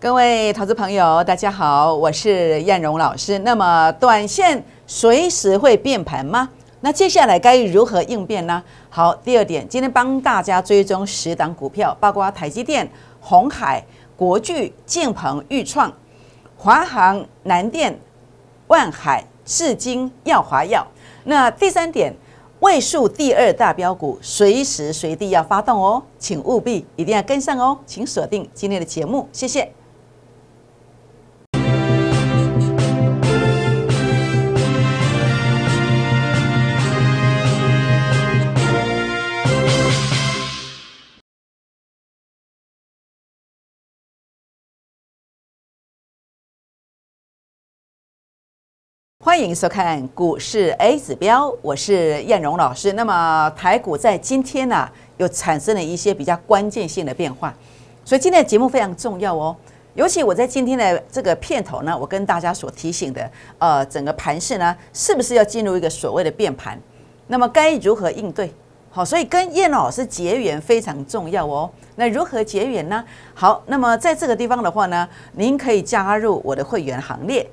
各位投资朋友，大家好，我是燕荣老师。那么，短线随时会变盘吗？那接下来该如何应变呢？好，第二点，今天帮大家追踪十档股票，包括台积电、红海、国巨、建鹏、裕创、华航、南电、万海、世金、耀华药。那第三点。位数第二大标股，随时随地要发动哦，请务必一定要跟上哦，请锁定今天的节目，谢谢。欢迎收看股市 A 指标，我是燕荣老师。那么台股在今天呢，又产生了一些比较关键性的变化，所以今天的节目非常重要哦。尤其我在今天的这个片头呢，我跟大家所提醒的，呃，整个盘势呢，是不是要进入一个所谓的变盘？那么该如何应对？好，所以跟燕老师结缘非常重要哦。那如何结缘呢？好，那么在这个地方的话呢，您可以加入我的会员行列。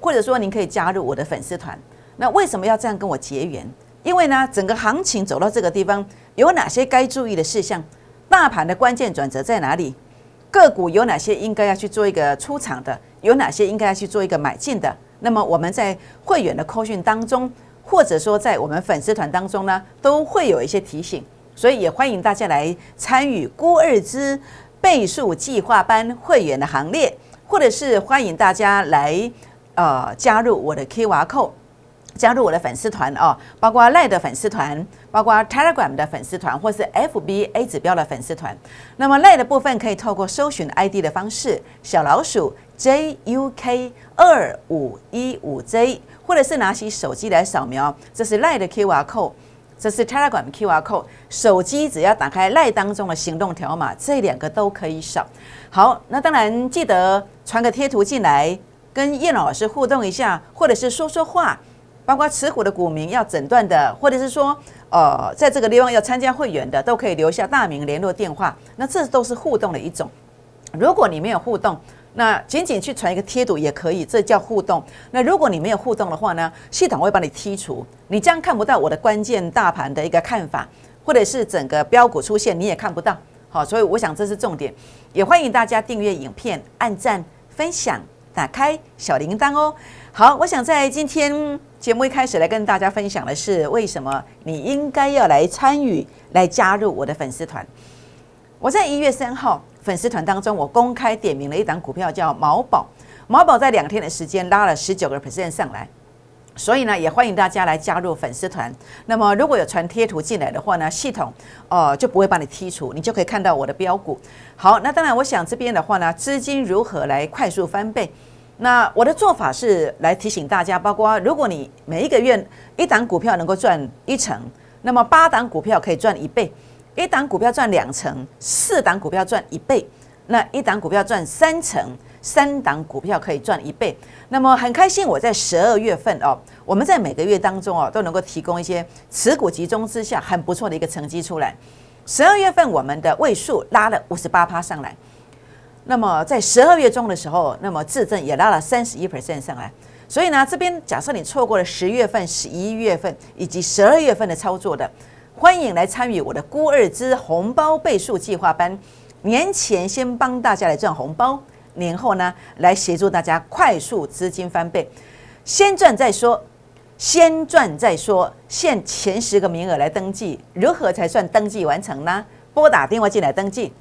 或者说，您可以加入我的粉丝团。那为什么要这样跟我结缘？因为呢，整个行情走到这个地方，有哪些该注意的事项？大盘的关键转折在哪里？个股有哪些应该要去做一个出场的？有哪些应该要去做一个买进的？那么我们在会员的扣讯当中，或者说在我们粉丝团当中呢，都会有一些提醒。所以也欢迎大家来参与郭二之倍数计划班会员的行列，或者是欢迎大家来。呃，加入我的 Q R code，加入我的粉丝团哦，包括赖的粉丝团，包括 Telegram 的粉丝团，或是 F B A 指标的粉丝团。那么赖的部分可以透过搜寻 I D 的方式，小老鼠 J U K 二五一五 J，或者是拿起手机来扫描，这是赖的 Q R code，这是 Telegram Q R code。手机只要打开赖当中的行动条码，这两个都可以扫。好，那当然记得传个贴图进来。跟叶老师互动一下，或者是说说话，包括持股的股民要诊断的，或者是说，呃，在这个地方要参加会员的，都可以留下大名、联络电话。那这都是互动的一种。如果你没有互动，那仅仅去传一个贴图也可以，这叫互动。那如果你没有互动的话呢，系统会把你剔除，你将看不到我的关键大盘的一个看法，或者是整个标股出现你也看不到。好，所以我想这是重点，也欢迎大家订阅影片、按赞、分享。打开小铃铛哦。好，我想在今天节目一开始来跟大家分享的是，为什么你应该要来参与、来加入我的粉丝团。我在一月三号粉丝团当中，我公开点名了一档股票，叫毛宝。毛宝在两天的时间拉了十九个 percent 上来。所以呢，也欢迎大家来加入粉丝团。那么，如果有传贴图进来的话呢，系统哦就不会把你剔除，你就可以看到我的标股。好，那当然，我想这边的话呢，资金如何来快速翻倍？那我的做法是来提醒大家，包括如果你每一个月一档股票能够赚一成，那么八档股票可以赚一倍；一档股票赚两成，四档股票赚一倍；那一档股票赚三成。三档股票可以赚一倍，那么很开心。我在十二月份哦，我们在每个月当中哦，都能够提供一些持股集中之下很不错的一个成绩出来。十二月份我们的位数拉了五十八趴上来，那么在十二月中的时候，那么自证也拉了三十一 percent 上来。所以呢，这边假设你错过了十月份、十一月份以及十二月份的操作的，欢迎来参与我的孤二之红包倍数计划班。年前先帮大家来赚红包。年后呢，来协助大家快速资金翻倍，先赚再说，先赚再说。限前十个名额来登记，如何才算登记完成呢？拨打电话进来登记，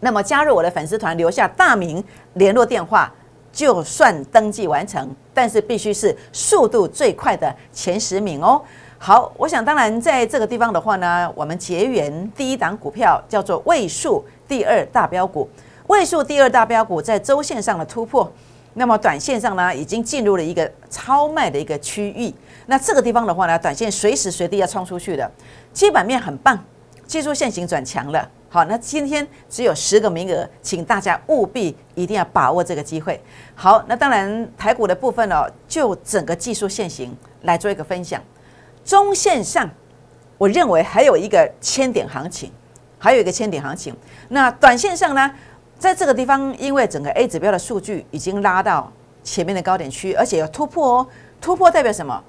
那么加入我的粉丝团，留下大名、联络电话，就算登记完成。但是必须是速度最快的前十名哦。好，我想当然在这个地方的话呢，我们结缘第一档股票叫做位数第二大标股。位数第二大标股在周线上的突破，那么短线上呢，已经进入了一个超卖的一个区域。那这个地方的话呢，短线随时随地要冲出去的，基本面很棒，技术线型转强了。好，那今天只有十个名额，请大家务必一定要把握这个机会。好，那当然台股的部分哦，就整个技术线型来做一个分享。中线上，我认为还有一个千点行情，还有一个千点行情。那短线上呢？在这个地方，因为整个 A 指标的数据已经拉到前面的高点区，而且有突破哦。突破代表什么？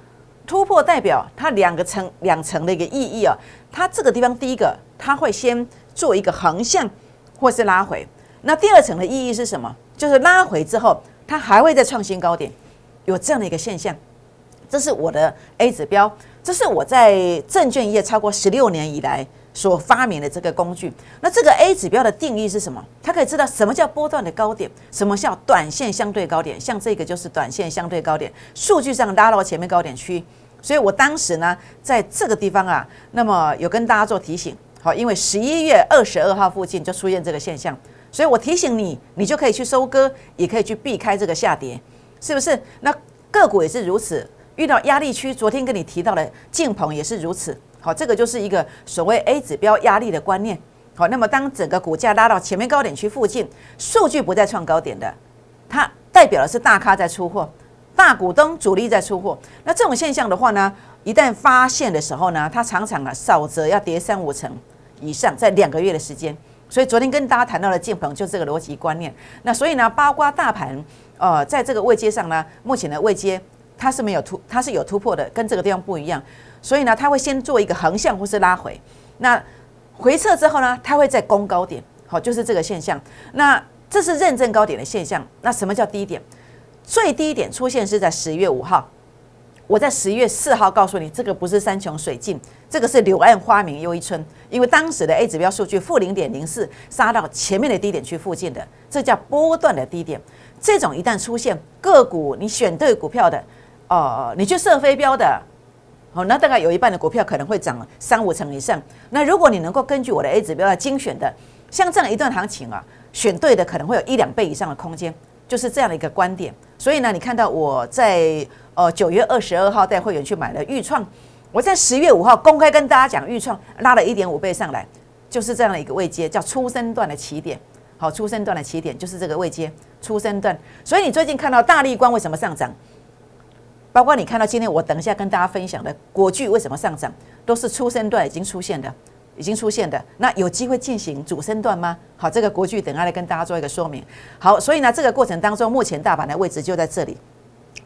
突破代表它两个层两层的一个意义啊。它这个地方第一个，它会先做一个横向或是拉回。那第二层的意义是什么？就是拉回之后，它还会再创新高点，有这样的一个现象。这是我的 A 指标，这是我在证券业超过十六年以来。所发明的这个工具，那这个 A 指标的定义是什么？它可以知道什么叫波段的高点，什么叫短线相对高点。像这个就是短线相对高点，数据上拉到前面高点区。所以我当时呢，在这个地方啊，那么有跟大家做提醒，好，因为十一月二十二号附近就出现这个现象，所以我提醒你，你就可以去收割，也可以去避开这个下跌，是不是？那个股也是如此，遇到压力区，昨天跟你提到的晋鹏也是如此。好，这个就是一个所谓 A 指标压力的观念。好，那么当整个股价拉到前面高点区附近，数据不再创高点的，它代表的是大咖在出货，大股东主力在出货。那这种现象的话呢，一旦发现的时候呢，它常常啊少则要跌三五成以上，在两个月的时间。所以昨天跟大家谈到的建鹏就这个逻辑观念。那所以呢，八卦大盘呃，在这个位阶上呢，目前的位阶它是没有突，它是有突破的，跟这个地方不一样。所以呢，它会先做一个横向或是拉回，那回撤之后呢，它会再攻高点，好，就是这个现象。那这是认证高点的现象。那什么叫低点？最低点出现是在十月五号。我在十月四号告诉你，这个不是山穷水尽，这个是柳暗花明又一村。因为当时的 A 指标数据负零点零四，杀到前面的低点区附近的，这叫波段的低点。这种一旦出现个股，你选对股票的，哦，你去设飞镖的。好，那大概有一半的股票可能会涨三五成以上。那如果你能够根据我的 A 指标来精选的，像这样一段行情啊，选对的可能会有一两倍以上的空间，就是这样的一个观点。所以呢，你看到我在呃九月二十二号带会员去买了豫创，我在十月五号公开跟大家讲豫创拉了一点五倍上来，就是这样的一个位阶，叫初升段的起点。好，初升段的起点就是这个位阶，初升段。所以你最近看到大力光为什么上涨？包括你看到今天我等一下跟大家分享的国巨为什么上涨，都是初升段已经出现的，已经出现的。那有机会进行主升段吗？好，这个国巨等下来跟大家做一个说明。好，所以呢，这个过程当中，目前大盘的位置就在这里，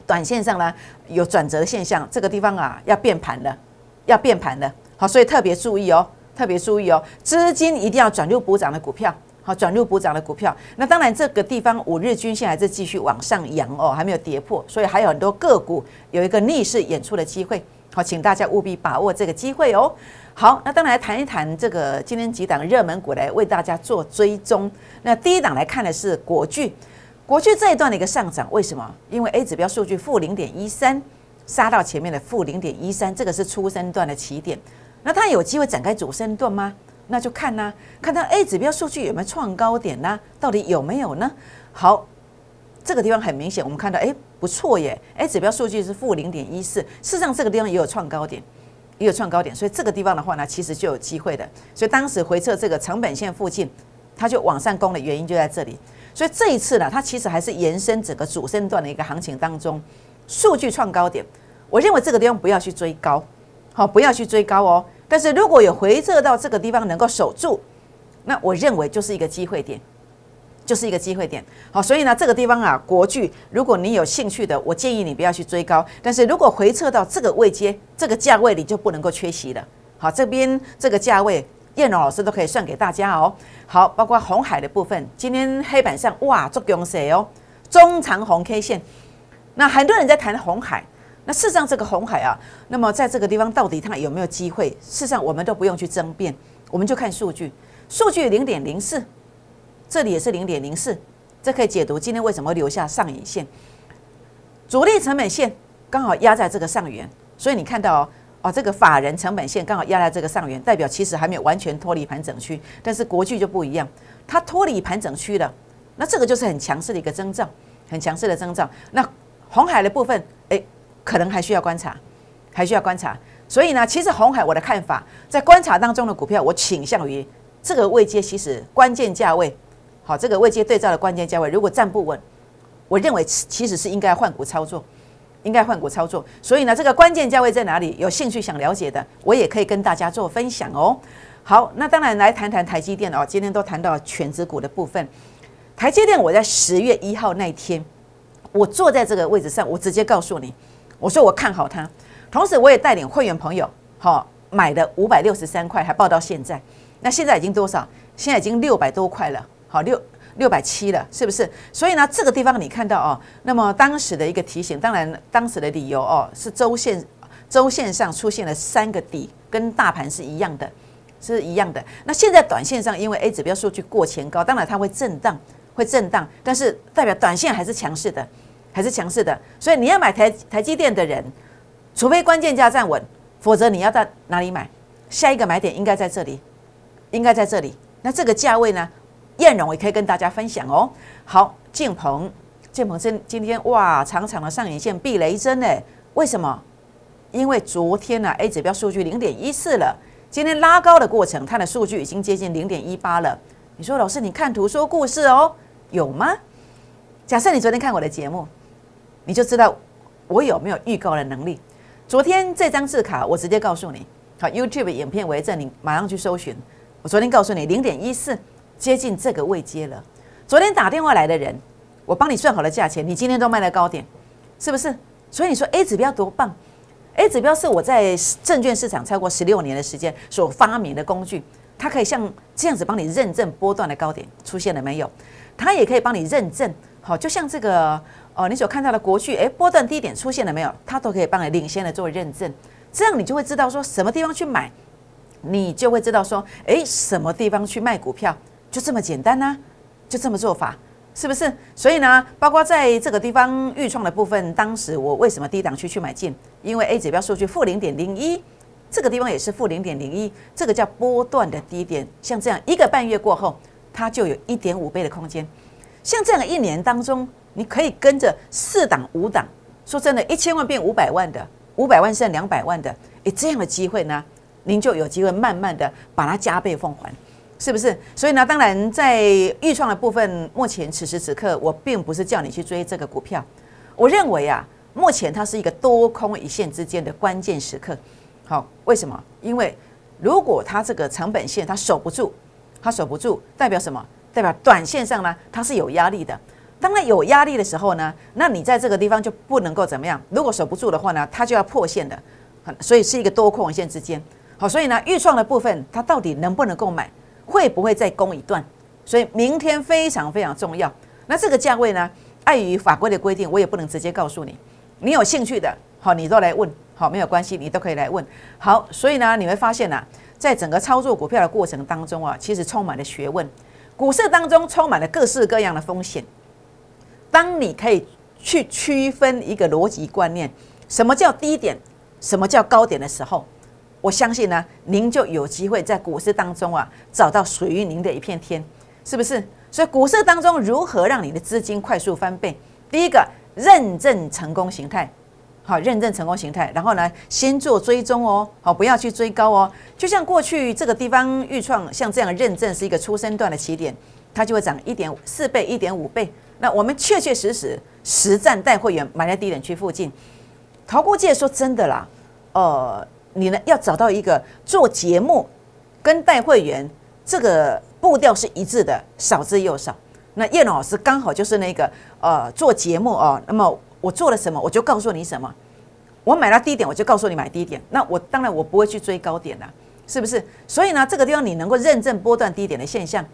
短线上呢有转折的现象，这个地方啊要变盘了，要变盘了。好，所以特别注意哦，特别注意哦，资金一定要转入补涨的股票。好，转入补涨的股票。那当然，这个地方五日均线还是继续往上扬哦，还没有跌破，所以还有很多个股有一个逆势演出的机会。好，请大家务必把握这个机会哦。好，那当然来谈一谈这个今天几档热门股来为大家做追踪。那第一档来看的是国巨，过去这一段的一个上涨，为什么？因为 A 指标数据负零点一三，杀到前面的负零点一三，这个是初升段的起点。那它有机会展开主升段吗？那就看呢，看它 A 指标数据有没有创高点呢？到底有没有呢？好，这个地方很明显，我们看到哎不错耶，A 指标数据是负零点一四，事实上这个地方也有创高点，也有创高点，所以这个地方的话呢，其实就有机会的。所以当时回撤这个成本线附近，它就往上攻的原因就在这里。所以这一次呢，它其实还是延伸整个主升段的一个行情当中，数据创高点，我认为这个地方不要去追高，好，不要去追高哦。但是如果有回撤到这个地方能够守住，那我认为就是一个机会点，就是一个机会点。好，所以呢，这个地方啊，国巨，如果你有兴趣的，我建议你不要去追高。但是如果回撤到这个位阶、这个价位，你就不能够缺席了。好，这边这个价位，燕荣老师都可以算给大家哦。好，包括红海的部分，今天黑板上哇，做强势哦，中长红 K 线。那很多人在谈红海。那事实上，这个红海啊，那么在这个地方到底它有没有机会？事实上，我们都不用去争辩，我们就看数据。数据零点零四，这里也是零点零四，这可以解读今天为什么留下上影线。主力成本线刚好压在这个上缘，所以你看到哦，哦这个法人成本线刚好压在这个上缘，代表其实还没有完全脱离盘整区。但是国巨就不一样，它脱离盘整区了，那这个就是很强势的一个征兆，很强势的征兆。那红海的部分，哎。可能还需要观察，还需要观察。所以呢，其实红海我的看法，在观察当中的股票，我倾向于这个位阶，其实关键价位，好，这个位阶对照的关键价位，如果站不稳，我认为其实是应该换股操作，应该换股操作。所以呢，这个关键价位在哪里？有兴趣想了解的，我也可以跟大家做分享哦。好，那当然来谈谈台积电哦，今天都谈到全指股的部分。台积电我在十月一号那天，我坐在这个位置上，我直接告诉你，我说我看好它，同时我也带领会员朋友，好买的五百六十三块，还报到现在，那现在已经多少？现在已经六百多块了，好六六百七了，是不是？所以呢，这个地方你看到哦，那么当时的一个提醒，当然当时的理由哦，是周线周线上出现了三个底，跟大盘是一样的，是一样的。那现在短线上，因为 A 指标数据过前高，当然它会震荡。会震荡，但是代表短线还是强势的，还是强势的。所以你要买台台积电的人，除非关键价站稳，否则你要在哪里买？下一个买点应该在这里，应该在这里。那这个价位呢？燕荣也可以跟大家分享哦。好，建鹏，建鹏今今天哇，长长的上影线避雷针呢？为什么？因为昨天呢，A 指标数据零点一四了，今天拉高的过程，它的数据已经接近零点一八了。你说老师，你看图说故事哦。有吗？假设你昨天看我的节目，你就知道我有没有预告的能力。昨天这张字卡，我直接告诉你，好，YouTube 影片为证，你马上去搜寻。我昨天告诉你，零点一四接近这个位阶了。昨天打电话来的人，我帮你算好了价钱，你今天都卖了高点，是不是？所以你说 A 指标多棒？A 指标是我在证券市场超过十六年的时间所发明的工具，它可以像这样子帮你认证波段的高点出现了没有？它也可以帮你认证，好，就像这个哦，你所看到的国巨，哎，波段低点出现了没有？它都可以帮你领先的做认证，这样你就会知道说什么地方去买，你就会知道说，哎，什么地方去卖股票，就这么简单呢？就这么做法，是不是？所以呢，包括在这个地方预创的部分，当时我为什么低档区去买进？因为 A 指标数据负零点零一，这个地方也是负零点零一，这个叫波段的低点，像这样一个半月过后。它就有一点五倍的空间，像这样一年当中，你可以跟着四档五档，说真的，一千万变五百万的，五百万剩两百万的，诶，这样的机会呢，您就有机会慢慢的把它加倍奉还，是不是？所以呢，当然在预创的部分，目前此时此刻，我并不是叫你去追这个股票，我认为啊，目前它是一个多空一线之间的关键时刻。好，为什么？因为如果它这个成本线它守不住。它守不住，代表什么？代表短线上呢，它是有压力的。当它有压力的时候呢，那你在这个地方就不能够怎么样？如果守不住的话呢，它就要破线的。很所以是一个多空一线之间。好，所以呢，预创的部分它到底能不能够买？会不会再攻一段？所以明天非常非常重要。那这个价位呢，碍于法规的规定，我也不能直接告诉你。你有兴趣的，好，你都来问，好，没有关系，你都可以来问。好，所以呢，你会发现呢。在整个操作股票的过程当中啊，其实充满了学问。股市当中充满了各式各样的风险。当你可以去区分一个逻辑观念，什么叫低点，什么叫高点的时候，我相信呢，您就有机会在股市当中啊，找到属于您的一片天，是不是？所以股市当中如何让你的资金快速翻倍？第一个，认证成功形态。好，认证成功形态，然后呢，先做追踪哦，好，不要去追高哦。就像过去这个地方预创，像这样认证是一个出生段的起点，它就会涨一点四倍、一点五倍。那我们确确实实实战带会员买在低点区附近。淘股界说真的啦，呃，你呢要找到一个做节目跟带会员这个步调是一致的，少之又少。那叶老师刚好就是那个呃做节目哦，那么。我做了什么，我就告诉你什么。我买到低点，我就告诉你买低点。那我当然我不会去追高点了，是不是？所以呢，这个地方你能够认证波段低点的现象，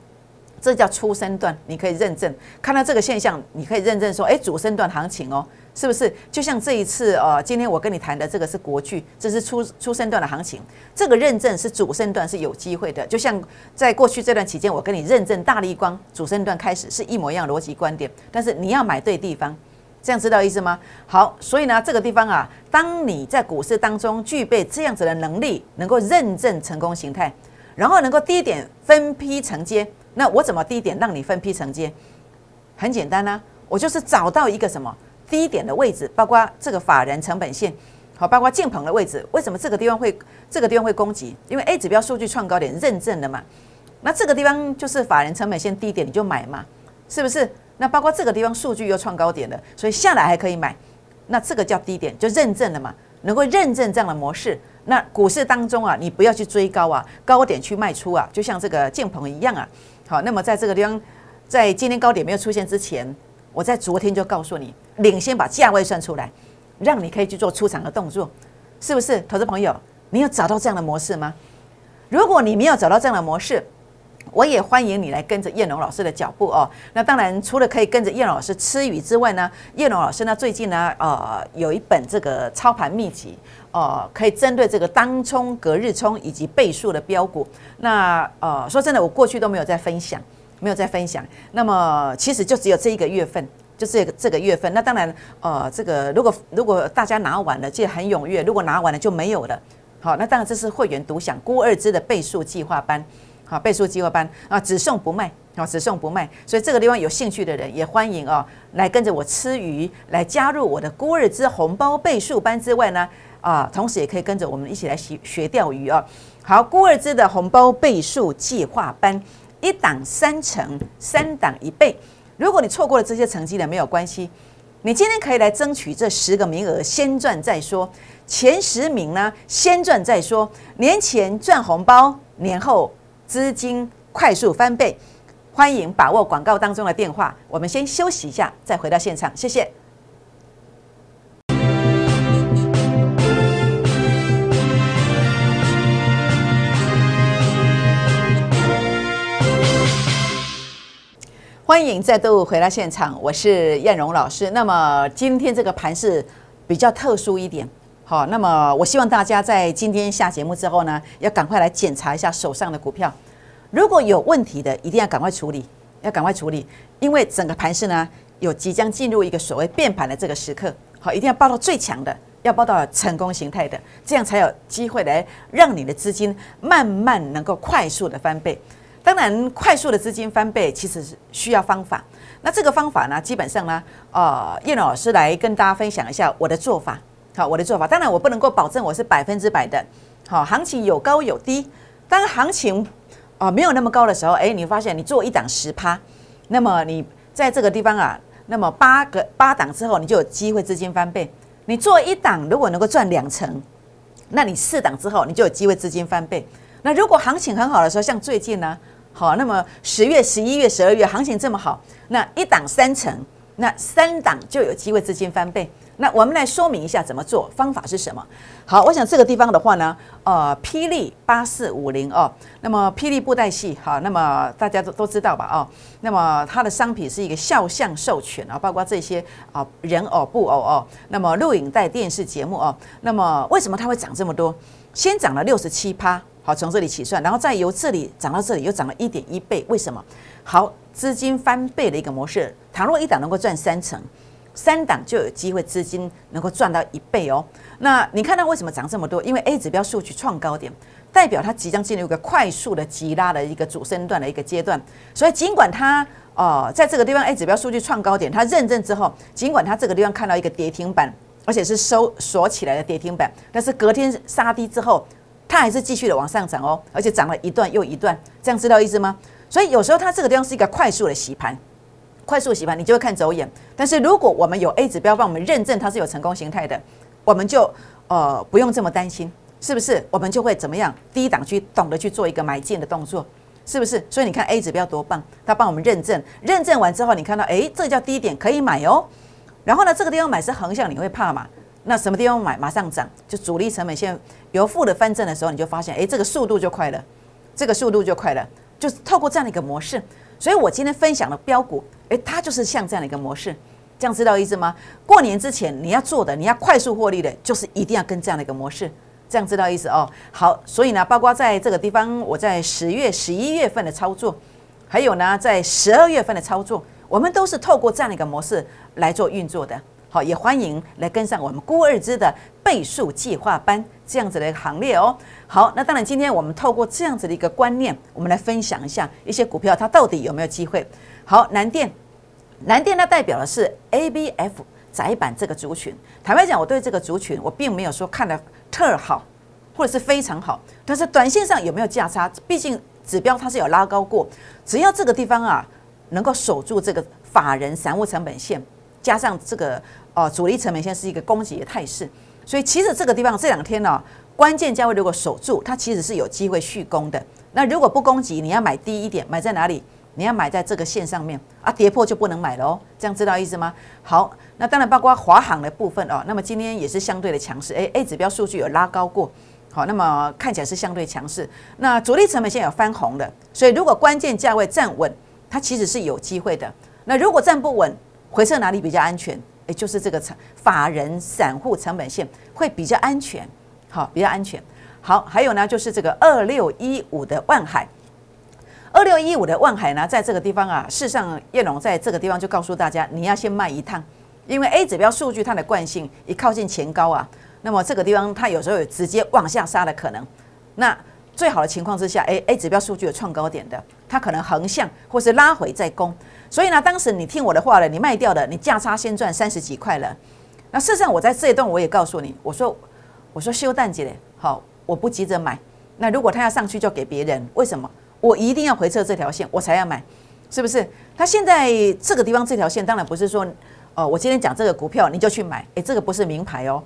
这叫初升段，你可以认证。看到这个现象，你可以认证说，哎，主升段行情哦，是不是？就像这一次呃，今天我跟你谈的这个是国剧，这是初初升段的行情，这个认证是主升段是有机会的。就像在过去这段期间，我跟你认证大力光主升段开始是一模一样逻辑观点，但是你要买对地方。这样知道意思吗？好，所以呢，这个地方啊，当你在股市当中具备这样子的能力，能够认证成功形态，然后能够低点分批承接，那我怎么低点让你分批承接？很简单呐，我就是找到一个什么低点的位置，包括这个法人成本线，好，包括建棚的位置。为什么这个地方会这个地方会攻击？因为 A 指标数据创高点认证了嘛，那这个地方就是法人成本线低点，你就买嘛，是不是？那包括这个地方数据又创高点了，所以下来还可以买，那这个叫低点，就认证了嘛，能够认证这样的模式。那股市当中啊，你不要去追高啊，高点去卖出啊，就像这个建鹏一样啊。好，那么在这个地方在今天高点没有出现之前，我在昨天就告诉你，领先把价位算出来，让你可以去做出场的动作，是不是？投资朋友，你有找到这样的模式吗？如果你没有找到这样的模式，我也欢迎你来跟着叶龙老师的脚步哦。那当然，除了可以跟着叶龙老师吃鱼之外呢，叶龙老师呢最近呢，呃，有一本这个操盘秘籍，呃，可以针对这个当冲、隔日冲以及倍数的标股。那呃，说真的，我过去都没有在分享，没有在分享。那么其实就只有这一个月份，就这个这个月份。那当然，呃，这个如果如果大家拿完了，就很踊跃；如果拿完了就没有了。好，那当然这是会员独享孤二支的倍数计划班。好，倍数计划班啊，只送不卖，好，只送不卖，所以这个地方有兴趣的人也欢迎哦，来跟着我吃鱼，来加入我的孤二之红包倍数班之外呢，啊，同时也可以跟着我们一起来学学钓鱼哦。好，孤二之的红包倍数计划班，一档三成，三档一倍。如果你错过了这些成绩的，没有关系，你今天可以来争取这十个名额，先赚再说。前十名呢，先赚再说。年前赚红包，年后。资金快速翻倍，欢迎把握广告当中的电话。我们先休息一下，再回到现场，谢谢。欢迎再度回到现场，我是燕荣老师。那么今天这个盘是比较特殊一点。好，那么我希望大家在今天下节目之后呢，要赶快来检查一下手上的股票，如果有问题的，一定要赶快处理，要赶快处理，因为整个盘市呢，有即将进入一个所谓变盘的这个时刻，好，一定要报到最强的，要报到成功形态的，这样才有机会来让你的资金慢慢能够快速的翻倍。当然，快速的资金翻倍其实是需要方法，那这个方法呢，基本上呢，呃，叶老师来跟大家分享一下我的做法。好，我的做法，当然我不能够保证我是百分之百的。好，行情有高有低，当行情啊没有那么高的时候，哎，你发现你做一档十趴，那么你在这个地方啊，那么八个八档之后，你就有机会资金翻倍。你做一档如果能够赚两成，那你四档之后你就有机会资金翻倍。那如果行情很好的时候，像最近呢，好，那么十月、十一月、十二月行情这么好，那一档三成，那三档就有机会资金翻倍。那我们来说明一下怎么做，方法是什么？好，我想这个地方的话呢，呃，霹雳八四五零哦，那么霹雳布袋戏哈，那么大家都都知道吧？哦，那么它的商品是一个肖像授权啊，包括这些啊人偶布偶哦，那么录影带电视节目哦，那么为什么它会涨这么多？先涨了六十七趴，好，从这里起算，然后再由这里涨到这里，又涨了一点一倍，为什么？好，资金翻倍的一个模式，倘若一档能够赚三成。三档就有机会资金能够赚到一倍哦。那你看到为什么涨这么多？因为 A 指标数据创高点，代表它即将进入一个快速的急拉的一个主升段的一个阶段。所以尽管它呃在这个地方 A 指标数据创高点，它认证之后，尽管它这个地方看到一个跌停板，而且是收锁起来的跌停板，但是隔天杀低之后，它还是继续的往上涨哦，而且涨了一段又一段，这样知道意思吗？所以有时候它这个地方是一个快速的洗盘。快速洗盘，你就会看走眼。但是如果我们有 A 指标帮我们认证它是有成功形态的，我们就呃不用这么担心，是不是？我们就会怎么样？低档去懂得去做一个买进的动作，是不是？所以你看 A 指标多棒，它帮我们认证，认证完之后，你看到哎，这叫低点可以买哦。然后呢，这个地方买是横向，你会怕嘛？那什么地方买马上涨？就主力成本线由负的翻正的时候，你就发现哎，这个速度就快了，这个速度就快了，就是透过这样的一个模式。所以我今天分享的标股。诶，它就是像这样的一个模式，这样知道意思吗？过年之前你要做的，你要快速获利的，就是一定要跟这样的一个模式，这样知道意思哦。好，所以呢，包括在这个地方，我在十月、十一月份的操作，还有呢，在十二月份的操作，我们都是透过这样的一个模式来做运作的。好，也欢迎来跟上我们孤二支的倍数计划班这样子的一个行列哦。好，那当然，今天我们透过这样子的一个观念，我们来分享一下一些股票它到底有没有机会。好，南电。南电它代表的是 A B F 窄板这个族群。坦白讲，我对这个族群我并没有说看的特好，或者是非常好。但是短线上有没有价差？毕竟指标它是有拉高过。只要这个地方啊能够守住这个法人散户成本线，加上这个哦主力成本线是一个攻击的态势，所以其实这个地方这两天呢关键价位如果守住，它其实是有机会续攻的。那如果不攻击，你要买低一点，买在哪里？你要买在这个线上面啊，跌破就不能买了哦，这样知道意思吗？好，那当然包括华航的部分哦，那么今天也是相对的强势，诶 a 指标数据有拉高过，好，那么看起来是相对强势。那主力成本线有翻红的，所以如果关键价位站稳，它其实是有机会的。那如果站不稳，回撤哪里比较安全？诶，就是这个成法人散户成本线会比较安全，好，比较安全。好，还有呢，就是这个二六一五的万海。二六一五的万海呢，在这个地方啊，事实上叶龙在这个地方就告诉大家，你要先卖一趟，因为 A 指标数据它的惯性一靠近前高啊，那么这个地方它有时候有直接往下杀的可能。那最好的情况之下，A A 指标数据有创高点的，它可能横向或是拉回再攻。所以呢，当时你听我的话了，你卖掉了，你价差先赚三十几块了。那事实上我在这一段我也告诉你，我说我说休淡季嘞，好，我不急着买。那如果他要上去就给别人，为什么？我一定要回撤这条线，我才要买，是不是？他现在这个地方这条线，当然不是说，哦，我今天讲这个股票你就去买，诶，这个不是名牌哦，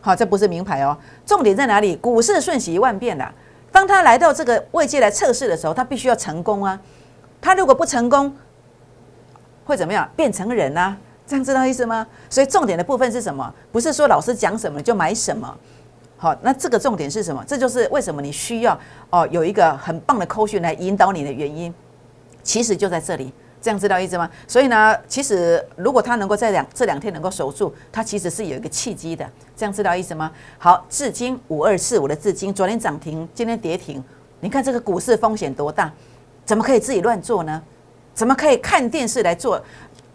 好，这不是名牌哦。重点在哪里？股市瞬息万变的，当他来到这个位置来测试的时候，他必须要成功啊。他如果不成功，会怎么样？变成人啊？这样知道意思吗？所以重点的部分是什么？不是说老师讲什么就买什么。好，那这个重点是什么？这就是为什么你需要哦有一个很棒的扣讯来引导你的原因，其实就在这里，这样知道意思吗？所以呢，其实如果他能够在两这两天能够守住，他其实是有一个契机的，这样知道意思吗？好，至今五二四五的至今，昨天涨停，今天跌停，你看这个股市风险多大？怎么可以自己乱做呢？怎么可以看电视来做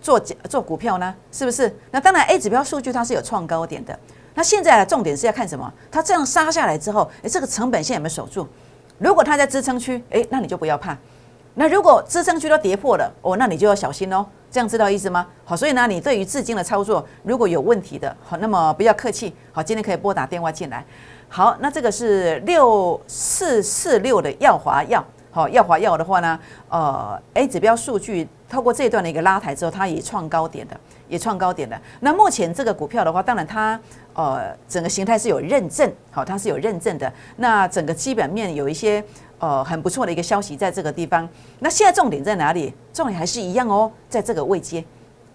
做做股票呢？是不是？那当然，A 指标数据它是有创高点的。那现在的重点是要看什么？它这样杀下来之后，诶，这个成本线有没有守住？如果它在支撑区，诶，那你就不要怕。那如果支撑区都跌破了，哦，那你就要小心哦。这样知道意思吗？好，所以呢，你对于至今的操作如果有问题的，好，那么不要客气。好，今天可以拨打电话进来。好，那这个是六四四六的耀华耀。好，耀华药的话呢，呃，A 指标数据透过这一段的一个拉抬之后，它也创高点的。也创高点的。那目前这个股票的话，当然它呃整个形态是有认证，好，它是有认证的。那整个基本面有一些呃很不错的一个消息在这个地方。那现在重点在哪里？重点还是一样哦，在这个位阶，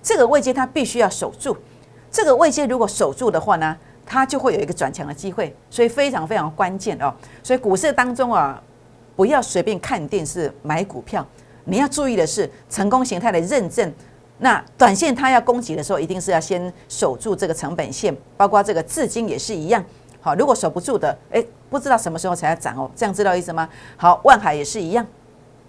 这个位阶它必须要守住。这个位阶如果守住的话呢，它就会有一个转强的机会，所以非常非常关键哦。所以股市当中啊，不要随便看电视买股票，你要注意的是成功形态的认证。那短线它要攻击的时候，一定是要先守住这个成本线，包括这个至今也是一样。好，如果守不住的，诶，不知道什么时候才要涨哦，这样知道意思吗？好，万海也是一样。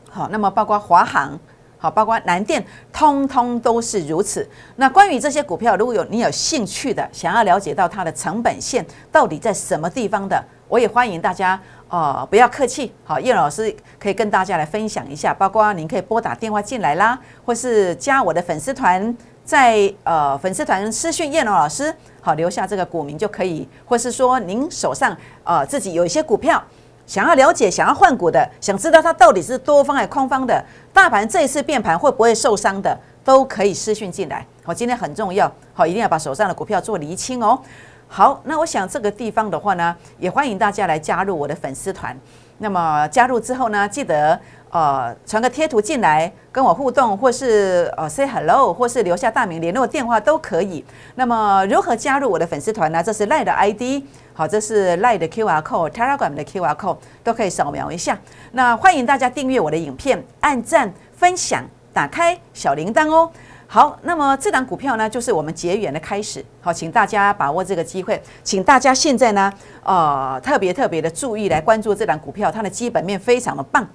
好，那么包括华航，好，包括南电，通通都是如此。那关于这些股票，如果有你有兴趣的，想要了解到它的成本线到底在什么地方的，我也欢迎大家。哦，不要客气，好，叶老师可以跟大家来分享一下，包括您可以拨打电话进来啦，或是加我的粉丝团，在呃粉丝团私讯叶龙老师，好，留下这个股名就可以，或是说您手上呃自己有一些股票想要了解、想要换股的，想知道它到底是多方还是空方的，大盘这一次变盘会不会受伤的，都可以私讯进来。好，今天很重要，好，一定要把手上的股票做厘清哦。好，那我想这个地方的话呢，也欢迎大家来加入我的粉丝团。那么加入之后呢，记得呃传个贴图进来跟我互动，或是呃 say hello，或是留下大名、联络电话都可以。那么如何加入我的粉丝团呢？这是赖的 ID，好，这是赖的 QR code，Telegram 的 QR code 都可以扫描一下。那欢迎大家订阅我的影片，按赞、分享、打开小铃铛哦。好，那么这档股票呢，就是我们结缘的开始。好，请大家把握这个机会，请大家现在呢，呃，特别特别的注意来关注这档股票，它的基本面非常的棒，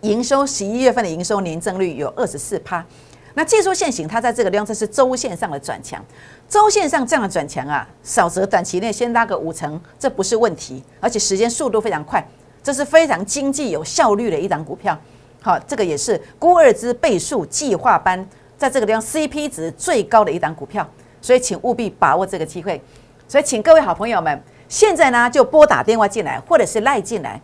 营收十一月份的营收年增率有二十四趴。那技术线型，它在这个地方这是周线上的转强，周线上这样的转强啊，少则短期内先拉个五成，这不是问题，而且时间速度非常快，这是非常经济有效率的一档股票。好，这个也是估二之倍数计划班。在这个地方，CP 值最高的一档股票，所以请务必把握这个机会。所以，请各位好朋友们，现在呢就拨打电话进来，或者是赖进来，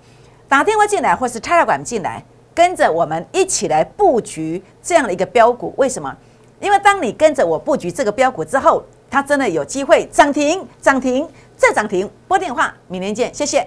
打电话进来，或是 Telegram 进来，跟着我们一起来布局这样的一个标股。为什么？因为当你跟着我布局这个标股之后，它真的有机会涨停、涨停再涨停。拨电话，明天见，谢谢。